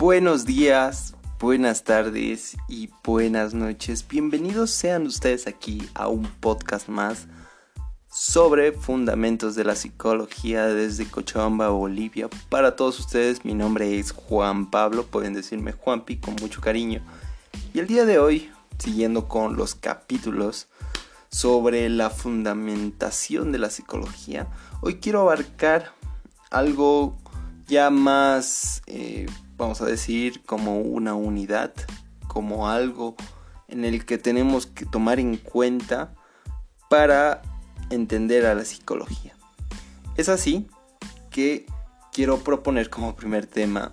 Buenos días, buenas tardes y buenas noches. Bienvenidos sean ustedes aquí a un podcast más sobre fundamentos de la psicología desde Cochabamba, Bolivia. Para todos ustedes, mi nombre es Juan Pablo, pueden decirme Juanpi con mucho cariño. Y el día de hoy, siguiendo con los capítulos sobre la fundamentación de la psicología, hoy quiero abarcar algo ya más, eh, vamos a decir, como una unidad, como algo en el que tenemos que tomar en cuenta para entender a la psicología. Es así que quiero proponer como primer tema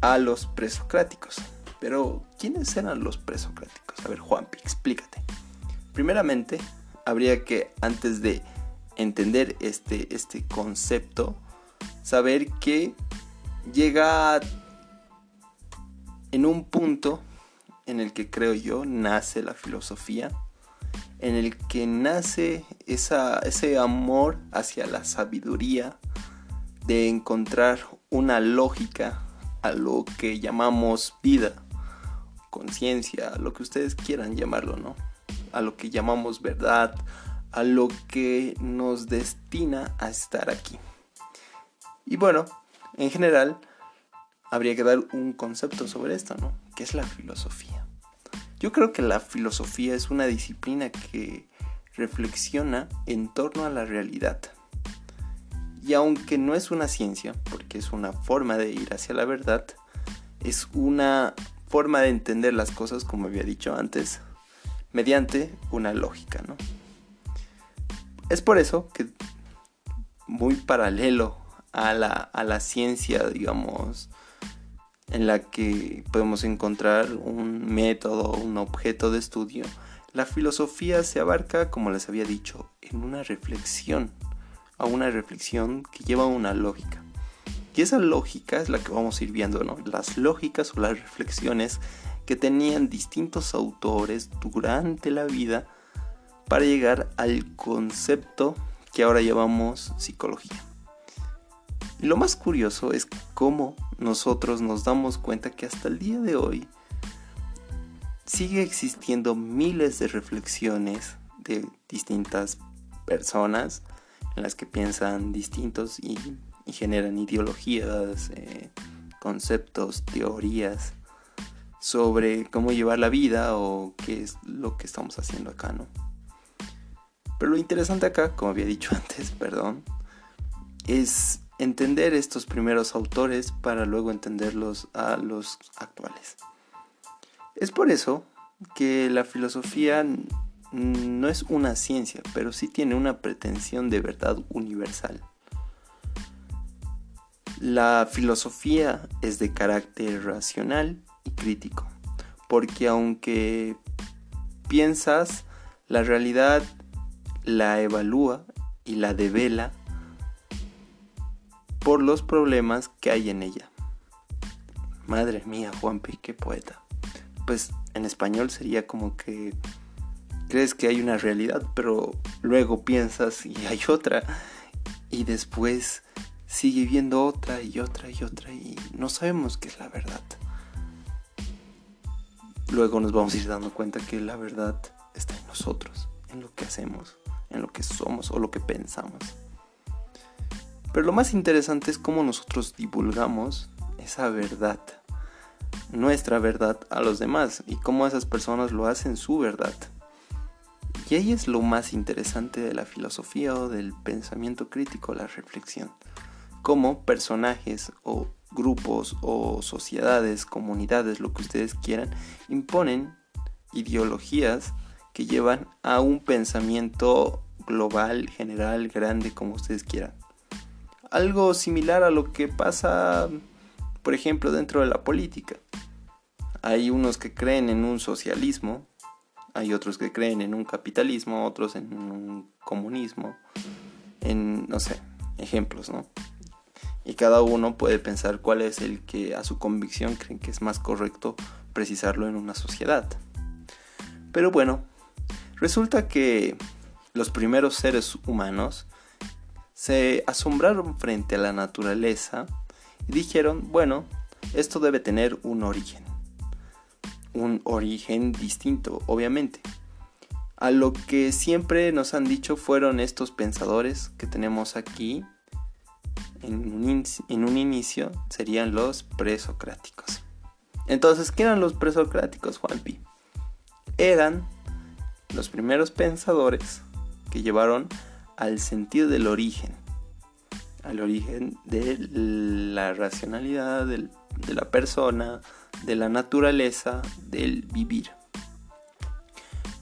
a los presocráticos. Pero, ¿quiénes eran los presocráticos? A ver, Juanpi, explícate. Primeramente, habría que, antes de entender este, este concepto, saber que llega en un punto en el que creo yo nace la filosofía, en el que nace ese amor hacia la sabiduría, de encontrar una lógica a lo que llamamos vida, conciencia, lo que ustedes quieran llamarlo, ¿no? A lo que llamamos verdad, a lo que nos destina a estar aquí. Y bueno, en general, habría que dar un concepto sobre esto, ¿no? ¿Qué es la filosofía? Yo creo que la filosofía es una disciplina que reflexiona en torno a la realidad. Y aunque no es una ciencia, porque es una forma de ir hacia la verdad, es una forma de entender las cosas, como había dicho antes, mediante una lógica, ¿no? Es por eso que muy paralelo a la, a la ciencia, digamos, en la que podemos encontrar un método, un objeto de estudio, la filosofía se abarca, como les había dicho, en una reflexión, a una reflexión que lleva una lógica. Y esa lógica es la que vamos a ir viendo, ¿no? Las lógicas o las reflexiones que tenían distintos autores durante la vida para llegar al concepto que ahora llamamos psicología. Y lo más curioso es cómo nosotros nos damos cuenta que hasta el día de hoy sigue existiendo miles de reflexiones de distintas personas en las que piensan distintos y, generan ideologías, eh, conceptos, teorías sobre cómo llevar la vida o qué es lo que estamos haciendo acá, ¿no? Pero lo interesante acá, como había dicho antes, perdón, es entender estos primeros autores para luego entenderlos a los actuales. Es por eso que la filosofía no es una ciencia, pero sí tiene una pretensión de verdad universal. La filosofía es de carácter racional y crítico, porque aunque piensas, la realidad la evalúa y la devela por los problemas que hay en ella. Madre mía, Juanpi, qué poeta. Pues en español sería como que crees que hay una realidad, pero luego piensas y hay otra, y después sigue viendo otra y otra y otra, y no sabemos qué es la verdad. Luego nos vamos a ir dando cuenta que la verdad está en nosotros, en lo que hacemos, en lo que somos o lo que pensamos. Pero lo más interesante es cómo nosotros divulgamos esa verdad, nuestra verdad a los demás y cómo esas personas lo hacen su verdad. Y ahí es lo más interesante de la filosofía o del pensamiento crítico, la reflexión. Cómo personajes o grupos o sociedades, comunidades, lo que ustedes quieran, imponen ideologías que llevan a un pensamiento global, general, grande, como ustedes quieran algo similar a lo que pasa, por ejemplo, dentro de la política. Hay unos que creen en un socialismo, hay otros que creen en un capitalismo, otros en un comunismo, en, no sé, ejemplos, ¿no? Y cada uno puede pensar cuál es el que a su convicción creen que es más correcto precisarlo en una sociedad. Pero bueno, resulta que los primeros seres humanos se asombraron frente a la naturaleza y dijeron, bueno, esto debe tener un origen. Un origen distinto, obviamente. A lo que siempre nos han dicho fueron estos pensadores que tenemos aquí en un, en un inicio, serían los presocráticos. Entonces, ¿qué eran los presocráticos, Juanpi? Eran los primeros pensadores que llevaron al sentido del origen, al origen de la racionalidad de la persona, de la naturaleza, del vivir.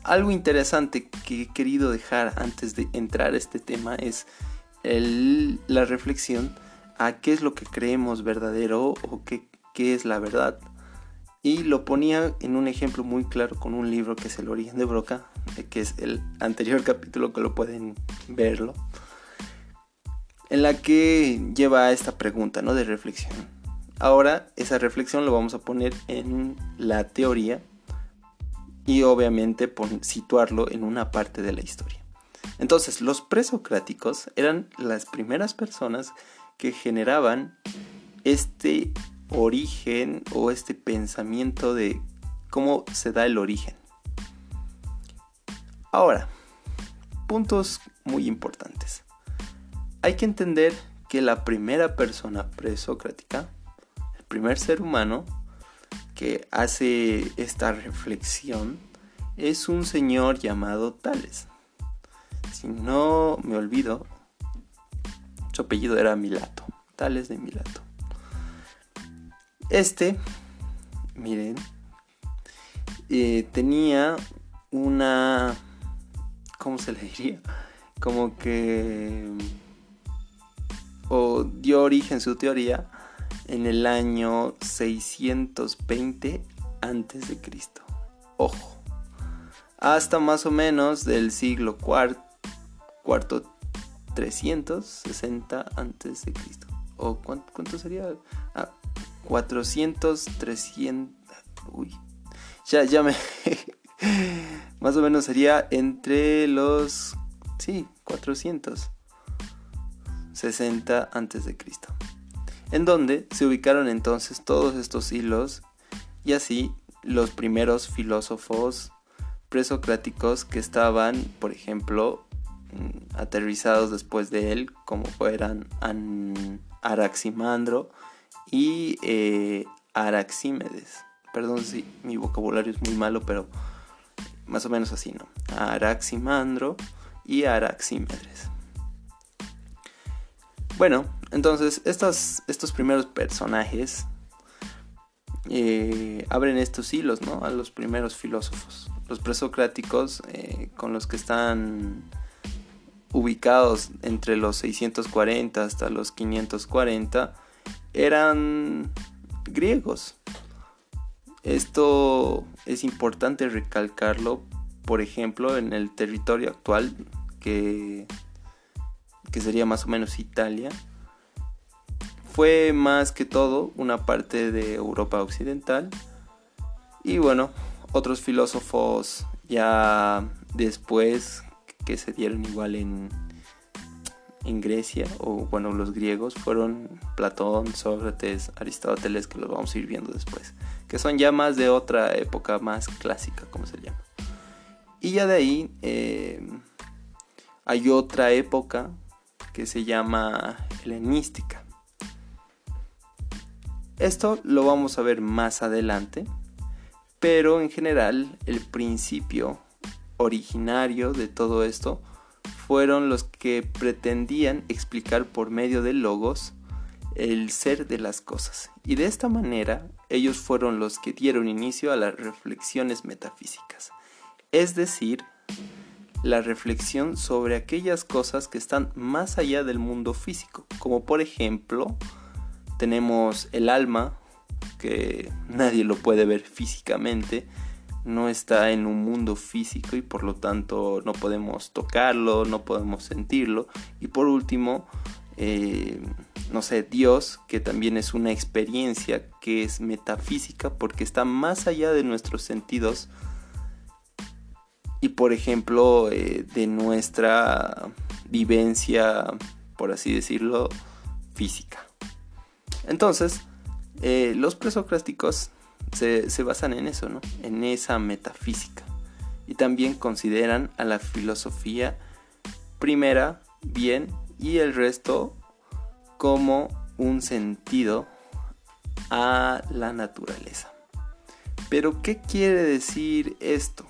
Algo interesante que he querido dejar antes de entrar a este tema es la reflexión a qué es lo que creemos verdadero o qué, es la verdad. Y lo ponía en un ejemplo muy claro con un libro que es El origen de Broca, que es el anterior capítulo que lo pueden verlo, en la que lleva a esta pregunta ¿no? de reflexión. Ahora esa reflexión lo vamos a poner en la teoría y obviamente situarlo en una parte de la historia. Entonces, los presocráticos eran las primeras personas que generaban este origen o este pensamiento de cómo se da el origen. Ahora, puntos muy importantes. Hay que entender que la primera persona presocrática, el primer ser humano que hace esta reflexión, es un señor llamado Tales. Si no me olvido, su apellido era Milato, Tales de Milato. Este, miren, eh, tenía una, ¿cómo se le diría? Como que, o dio origen su teoría en el año 620 antes de Cristo. Ojo, hasta más o menos del siglo cuarto, cuarto 360 antes de Cristo. ¿O cuánto, cuánto sería? Ah, 400, 300... Uy. Ya, ya me... Más o menos sería entre los... Sí, 460 antes de Cristo. En donde se ubicaron entonces todos estos hilos y así los primeros filósofos presocráticos que estaban, por ejemplo, mm, aterrizados después de él, como fueran Araximandro, y eh, Araxímedes. Perdón si mi vocabulario es muy malo, pero más o menos así, ¿no? Araximandro y Araxímedes. Bueno, entonces estos, primeros personajes eh, abren estos hilos, ¿no? A los primeros filósofos, los presocráticos eh, con los que están ubicados entre los 640 hasta los 540 eran griegos. Esto es importante recalcarlo, por ejemplo, en el territorio actual, que, que sería más o menos Italia. Fue más que todo una parte de Europa Occidental. Y bueno, otros filósofos ya después que se dieron igual en, en Grecia, o bueno, los griegos fueron Platón, Sócrates, Aristóteles, que los vamos a ir viendo después, que son ya más de otra época más clásica, como se llama. Y ya de ahí eh, hay otra época que se llama helenística. Esto lo vamos a ver más adelante, pero en general el principio originario de todo esto fueron los que pretendían explicar por medio de logos el ser de las cosas. Y de esta manera ellos fueron los que dieron inicio a las reflexiones metafísicas. Es decir, la reflexión sobre aquellas cosas que están más allá del mundo físico. Como por ejemplo, tenemos el alma, que nadie lo puede ver físicamente, no está en un mundo físico y por lo tanto no podemos tocarlo, no podemos sentirlo. Y por último, eh, no sé, Dios, que también es una experiencia que es metafísica porque está más allá de nuestros sentidos y por ejemplo eh, de nuestra vivencia, por así decirlo, física. Entonces, Eh, los presocráticos se, basan en eso, ¿no? En esa metafísica. Y también consideran a la filosofía primera bien y el resto como un sentido a la naturaleza. Pero ¿qué quiere decir esto?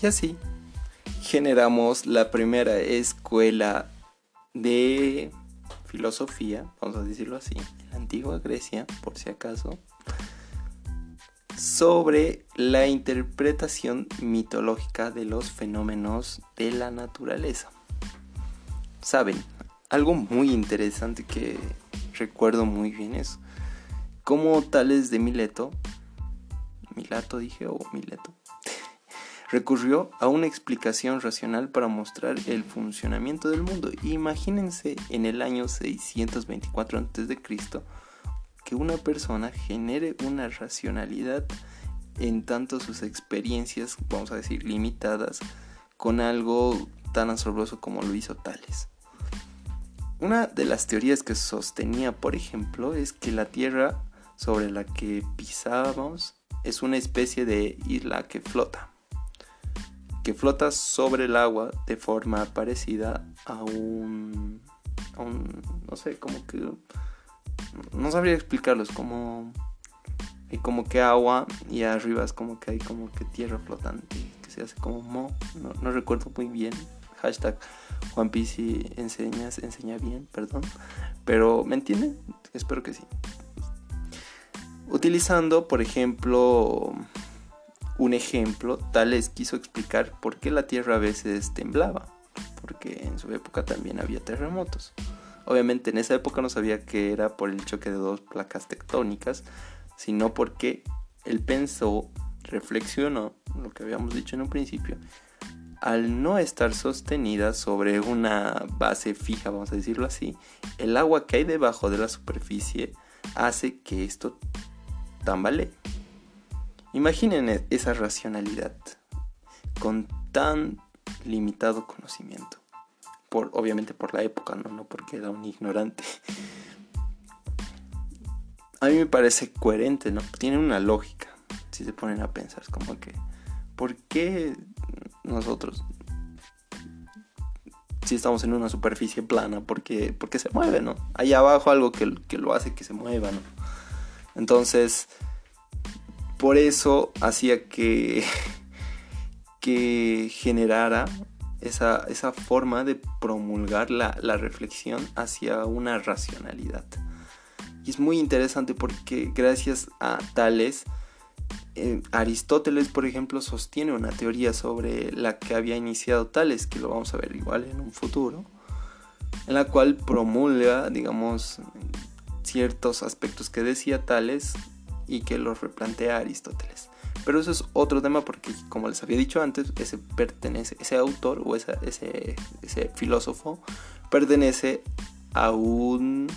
Y así generamos la primera escuela de filosofía, vamos a decirlo así, antigua Grecia, por si acaso, sobre la interpretación mitológica de los fenómenos de la naturaleza. Saben, algo muy interesante que recuerdo muy bien es cómo Tales de Mileto, Milato dije o Mileto, recurrió a una explicación racional para mostrar el funcionamiento del mundo. Imagínense en el año 624 a.C. que una persona genere una racionalidad en tanto sus experiencias, vamos a decir, limitadas, con algo tan asombroso como lo hizo Tales. Una de las teorías que sostenía, por ejemplo, es que la Tierra sobre la que pisábamos es una especie de isla que flota que flota sobre el agua de forma parecida a un, a un no sé, como que no sabría explicarlos, como hay como que agua y arriba es como que hay como que tierra flotante que se hace como mo, no, recuerdo muy bien. Hashtag Juan si enseñas, enseña bien, perdón. Pero, ¿me entienden? Espero que sí. Utilizando, por ejemplo, un ejemplo, Tales quiso explicar por qué la Tierra a veces temblaba, porque en su época también había terremotos. Obviamente en esa época no sabía que era por el choque de dos placas tectónicas, sino porque él pensó, reflexionó, lo que habíamos dicho en un principio, al no estar sostenida sobre una base fija, vamos a decirlo así, el agua que hay debajo de la superficie hace que esto tambalee. Imaginen e-, esa racionalidad con tan limitado conocimiento. Por, obviamente por la época, ¿no? no porque era un ignorante. A mí me parece coherente, ¿no? Tiene una lógica, si se ponen a pensar. Es como que, ¿por qué nosotros, si estamos en una superficie plana, porque, porque se mueve, ¿no? Hay abajo algo que, que lo hace que se mueva, ¿no? Entonces, por eso hacía que, que generara esa, forma de promulgar la, reflexión hacia una racionalidad. Y es muy interesante porque gracias a Tales, eh, Aristóteles, por ejemplo, sostiene una teoría sobre la que había iniciado Tales, que lo vamos a ver igual en un futuro, en la cual promulga, digamos, ciertos aspectos que decía Tales y que los replantea Aristóteles. Pero eso es otro tema porque, como les había dicho antes, ese, pertenece, ese autor o ese, ese, filósofo pertenece a, un,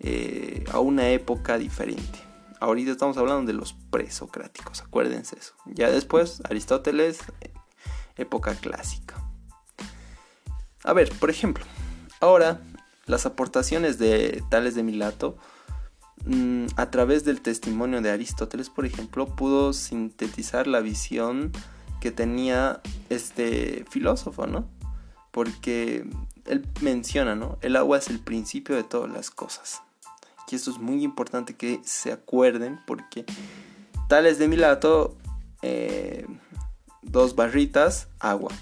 eh, a una época diferente. Ahorita estamos hablando de los presocráticos, acuérdense eso. Ya después, Aristóteles, época clásica. A ver, por ejemplo, ahora las aportaciones de Tales de Milato a través del testimonio de Aristóteles, por ejemplo, pudo sintetizar la visión que tenía este filósofo, ¿no? Porque él menciona, ¿no? El agua es el principio de todas las cosas. Y esto es muy importante que se acuerden porque Tales de Milato, eh, dos barritas, agua.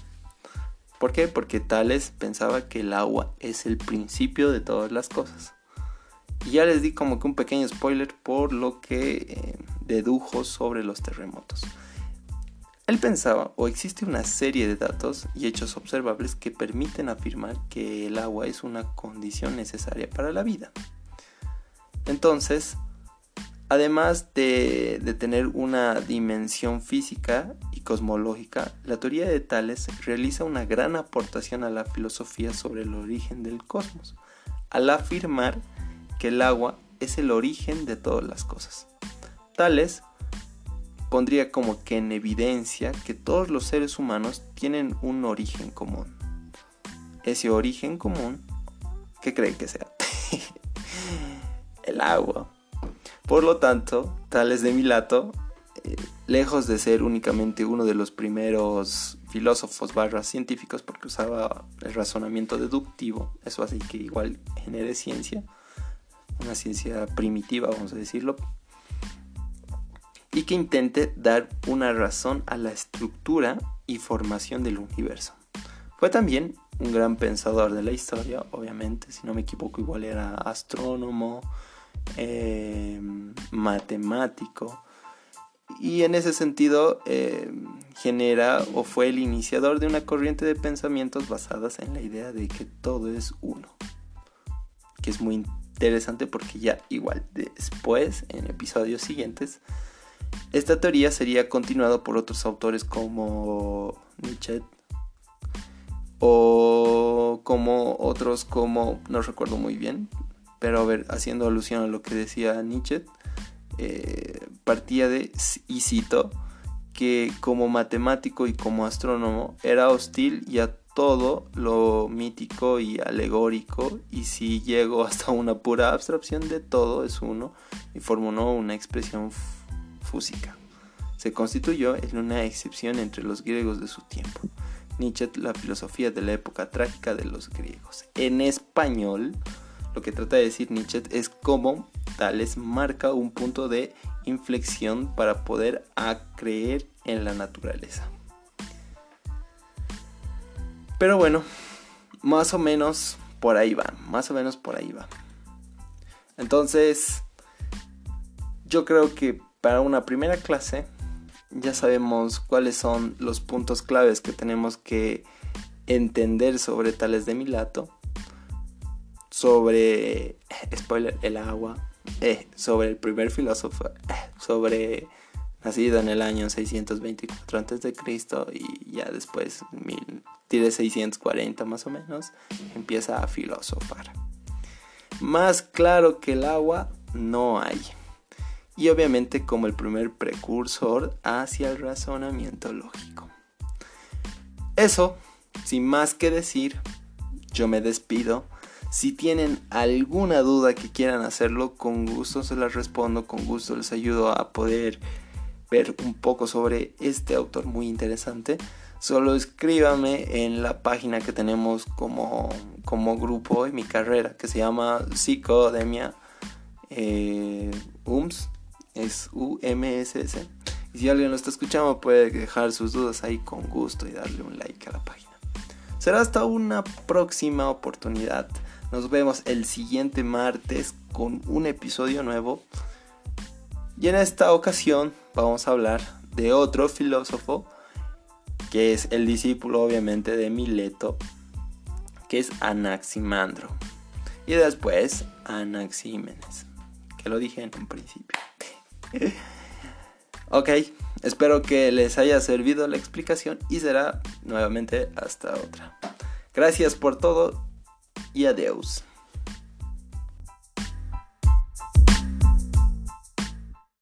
¿Por qué? Porque Tales pensaba que el agua es el principio de todas las cosas. Y ya les di como que un pequeño spoiler por lo que eh, dedujo sobre los terremotos. Él pensaba, o existe una serie de datos y hechos observables que permiten afirmar que el agua es una condición necesaria para la vida. Entonces, además de, de tener una dimensión física y cosmológica, la teoría de Tales realiza una gran aportación a la filosofía sobre el origen del cosmos, al afirmar que el agua es el origen de todas las cosas. Tales pondría como que en evidencia que todos los seres humanos tienen un origen común. Ese origen común, ¿qué creen que sea? el agua. Por lo tanto, Tales de Milato, eh, lejos de ser únicamente uno de los primeros filósofos barras científicos, porque usaba el razonamiento deductivo, eso hace que igual genere ciencia, una ciencia primitiva, vamos a decirlo, y que intente dar una razón a la estructura y formación del universo. Fue también un gran pensador de la historia, obviamente, si no me equivoco, igual era astrónomo, eh, matemático, y en ese sentido eh, genera o fue el iniciador de una corriente de pensamientos basadas en la idea de que todo es uno, que es muy interesante porque ya igual después, en episodios siguientes, esta teoría sería continuada por otros autores como Nietzsche o como otros como, no recuerdo muy bien, pero a ver, haciendo alusión a lo que decía Nietzsche, eh, partía de, y cito, que como matemático y como astrónomo era hostil y a todo lo mítico y alegórico y si llego hasta una pura abstracción de todo es uno y formó una expresión fúsica. Se constituyó en una excepción entre los griegos de su tiempo. Nietzsche, la filosofía de la época trágica de los griegos. En español, lo que trata de decir Nietzsche es cómo Tales marca un punto de inflexión para poder creer en la naturaleza. Pero bueno, más o menos por ahí va, más o menos por ahí va. Entonces, yo creo que para una primera clase ya sabemos cuáles son los puntos claves que tenemos que entender sobre Tales de Milato, sobre, spoiler, el agua, eh, sobre el primer filósofo, eh, sobre nacido en el año 624 a.C. y ya después, mil, 640 más o menos, empieza a filosofar. Más claro que el agua no hay. Y obviamente como el primer precursor hacia el razonamiento lógico. Eso, sin más que decir, yo me despido si tienen alguna duda que quieran hacerlo, con gusto se las respondo, con gusto les ayudo a poder ver un poco sobre este autor muy interesante. Solo escríbame en la página que tenemos como, como grupo en mi carrera, que se llama Psicodemia eh, UMS, es U-M-S-S. Y si alguien lo está escuchando, puede dejar sus dudas ahí con gusto y darle un like a la página. Será hasta una próxima oportunidad. Nos vemos el siguiente martes con un episodio nuevo. Y en esta ocasión vamos a hablar de otro filósofo que es el discípulo obviamente de Mileto, que es Anaximandro. Y después Anaxímenes, que lo dije en un principio. ok, espero que les haya servido la explicación y será nuevamente hasta otra. Gracias por todo e adeus.